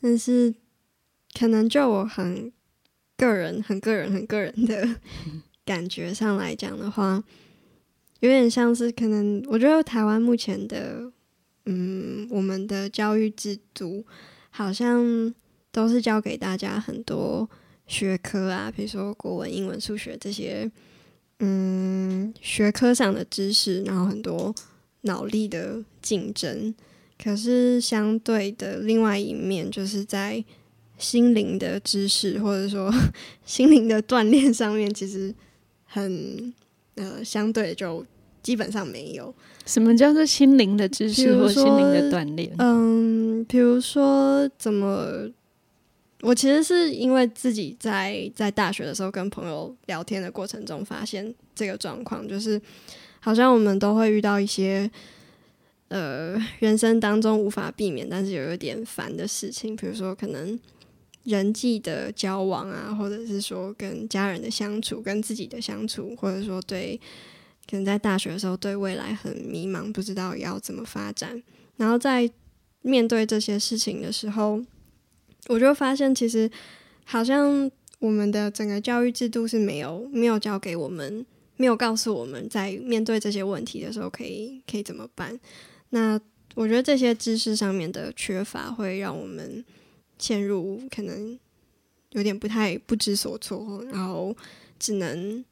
但是可能就我很个人、很个人、很个人的 感觉上来讲的话，有点像是可能我觉得台湾目前的嗯，我们的教育制度好像都是教给大家很多学科啊，比如说国文、英文、数学这些。嗯，学科上的知识，然后很多脑力的竞争。可是相对的，另外一面就是在心灵的知识或者说 心灵的锻炼上面，其实很呃，相对就基本上没有。什么叫做心灵的知识或心灵的锻炼？嗯，比如说怎么，我其实是因为自己在在大学的时候跟朋友聊天的过程中发现这个状况，就是好像我们都会遇到一些呃人生当中无法避免，但是有一点烦的事情，比如说可能人际的交往啊，或者是说跟家人的相处、跟自己的相处，或者说对可能在大学的时候对未来很迷茫，不知道要怎么发展。然后在面对这些事情的时候，我就发现其实好像我们的整个教育制度是没有没有教给我们，没有告诉我们在面对这些问题的时候可以可以怎么办。那我觉得这些知识上面的缺乏，会让我们陷入可能有点不太不知所措，然后只能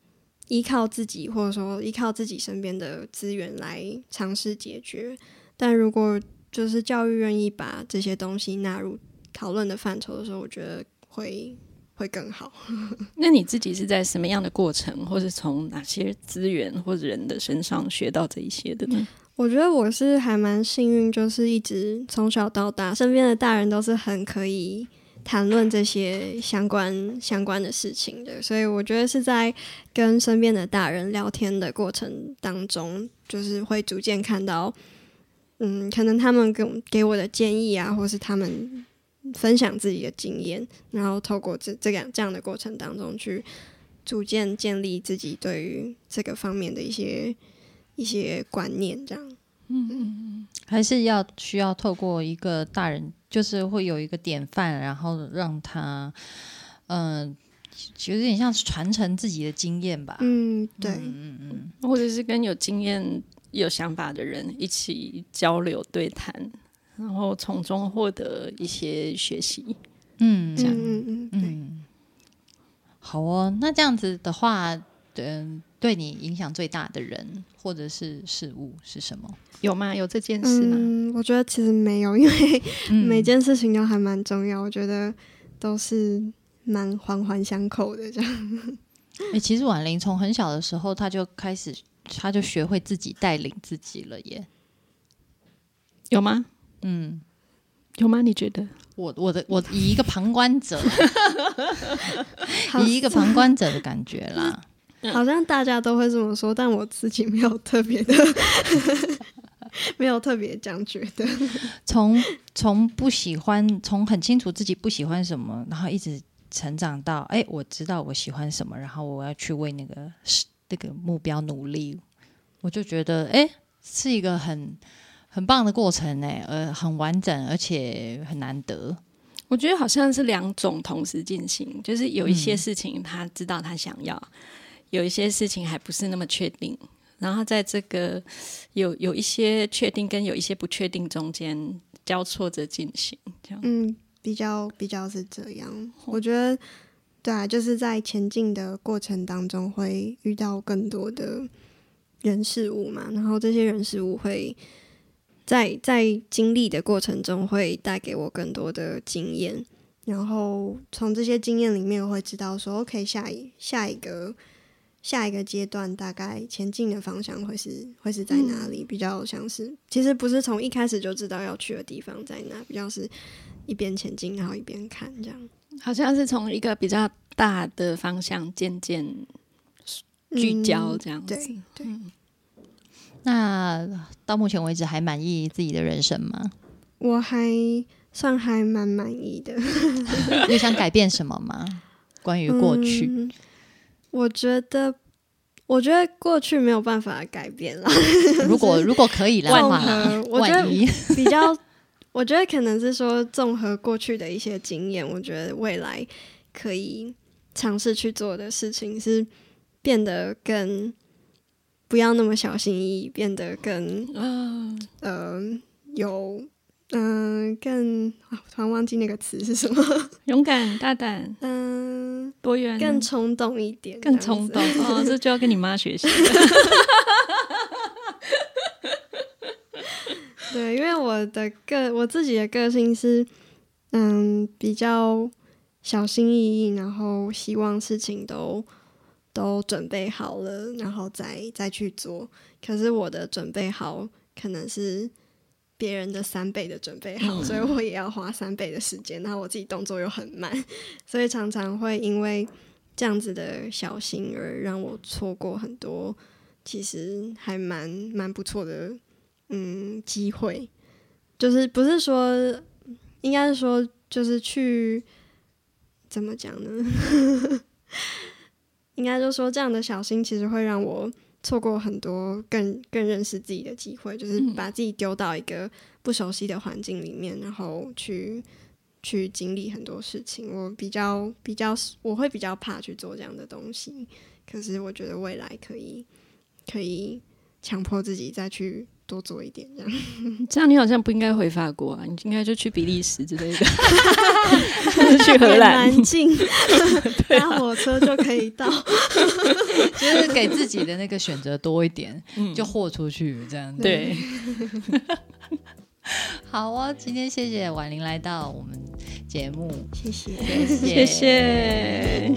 依靠自己，或者说依靠自己身边的资源来尝试解决。但如果就是教育愿意把这些东西纳入讨论的范畴的时候，我觉得会会更好。那你自己是在什么样的过程，或是从哪些资源或者人的身上学到这一些的呢？我觉得我是还蛮幸运，就是一直从小到大，身边的大人都是很可以谈论这些相关相关的事情的，所以我觉得是在跟身边的大人聊天的过程当中，就是会逐渐看到，嗯，可能他们给我给我的建议啊，或是他们分享自己的经验，然后透过这这样这样的过程当中去逐渐建立自己对于这个方面的一些一些观念，这样嗯。还是要需要透过一个大人，就是会有一个典范，然后让他，嗯、有点像是传承自己的经验吧。嗯，对，嗯嗯或者是跟有经验、有想法的人一起交流对谈，然后从中获得一些学习。嗯嗯嗯嗯，嗯，好哦。那这样子的话，嗯，对你影响最大的人或者是事物是什么？有吗？有这件事吗？嗯，我觉得其实没有，因为嗯每件事情都还蛮重要，我觉得都是蛮环环相扣的这样。哎、其实婉玲从很小的时候，她就开始，她就学会自己带领自己了耶。有吗？嗯，有吗？你觉得？我我的我以一个旁观者，以一个旁观者的感觉啦。好像大家都会这么说，但我自己没有特别的，没有特别这样觉得。从从不喜欢，从很清楚自己不喜欢什么，然后一直成长到，哎、我知道我喜欢什么，然后我要去为那个是那个目标努力，我就觉得，哎、是一个很很棒的过程哎，呃，很完整，而且很难得。我觉得好像是两种同时进行，就是有一些嗯事情他知道他想要，有一些事情还不是那么确定，然后在这个有有一些确定跟有一些不确定中间交错着进行，这样。嗯，比较比较是这样。我觉得，对啊，就是在前进的过程当中会遇到更多的人事物嘛，然后这些人事物会在在经历的过程中会带给我更多的经验，然后从这些经验里面我会知道说，OK，下一下一个下一个阶段大概前进的方向会是会是在哪里？比较像是其实不是从一开始就知道要去的地方在哪，比较是一边前进然后一边看这样。好像是从一个比较大的方向渐渐聚焦嗯这样子。对对，那到目前为止还满意自己的人生吗？我还算还蛮满意的。你想改变什么吗？关于过去，嗯我觉得，我觉得过去没有办法改变了。如果 如果可以的综话合，我觉得比较，我觉得可能是说综合过去的一些经验，我觉得未来可以尝试去做的事情是变得更不要那么小心翼翼，变得更啊，呃有嗯、更啊，我突然忘记那个词是什么，勇敢、大胆、嗯、多元、更冲动一点，更冲动。哦，这就要跟你妈学习。对，因为我的个我自己的个性是，嗯，比较小心翼翼，然后希望事情都都准备好了，然后再再去做。可是我的准备好可能是别人的三倍的准备好，嗯所以我也要花三倍的时间，然后我自己动作又很慢，所以常常会因为这样子的小心而让我错过很多其实还蛮蛮不错的嗯机会，就是不是说，应该是说就是去怎么讲呢？应该就说这样的小心其实会让我错过很多更更认识自己的机会，就是嗯把自己丢到一个不熟悉的环境里面，然后去去经历很多事情。我比较比较我会比较怕去做这样的东西，可是我觉得未来可以可以强迫自己再去多做一点这样。这样你好像不应该回法国啊，你应该就去比利时之类的，去荷也兰。蛮近，搭火车就可以到。就是给自己的那个选择多一点，嗯就豁出去这样子。对，好哦，今天谢谢婉玲来到我们节目，谢谢。谢谢谢。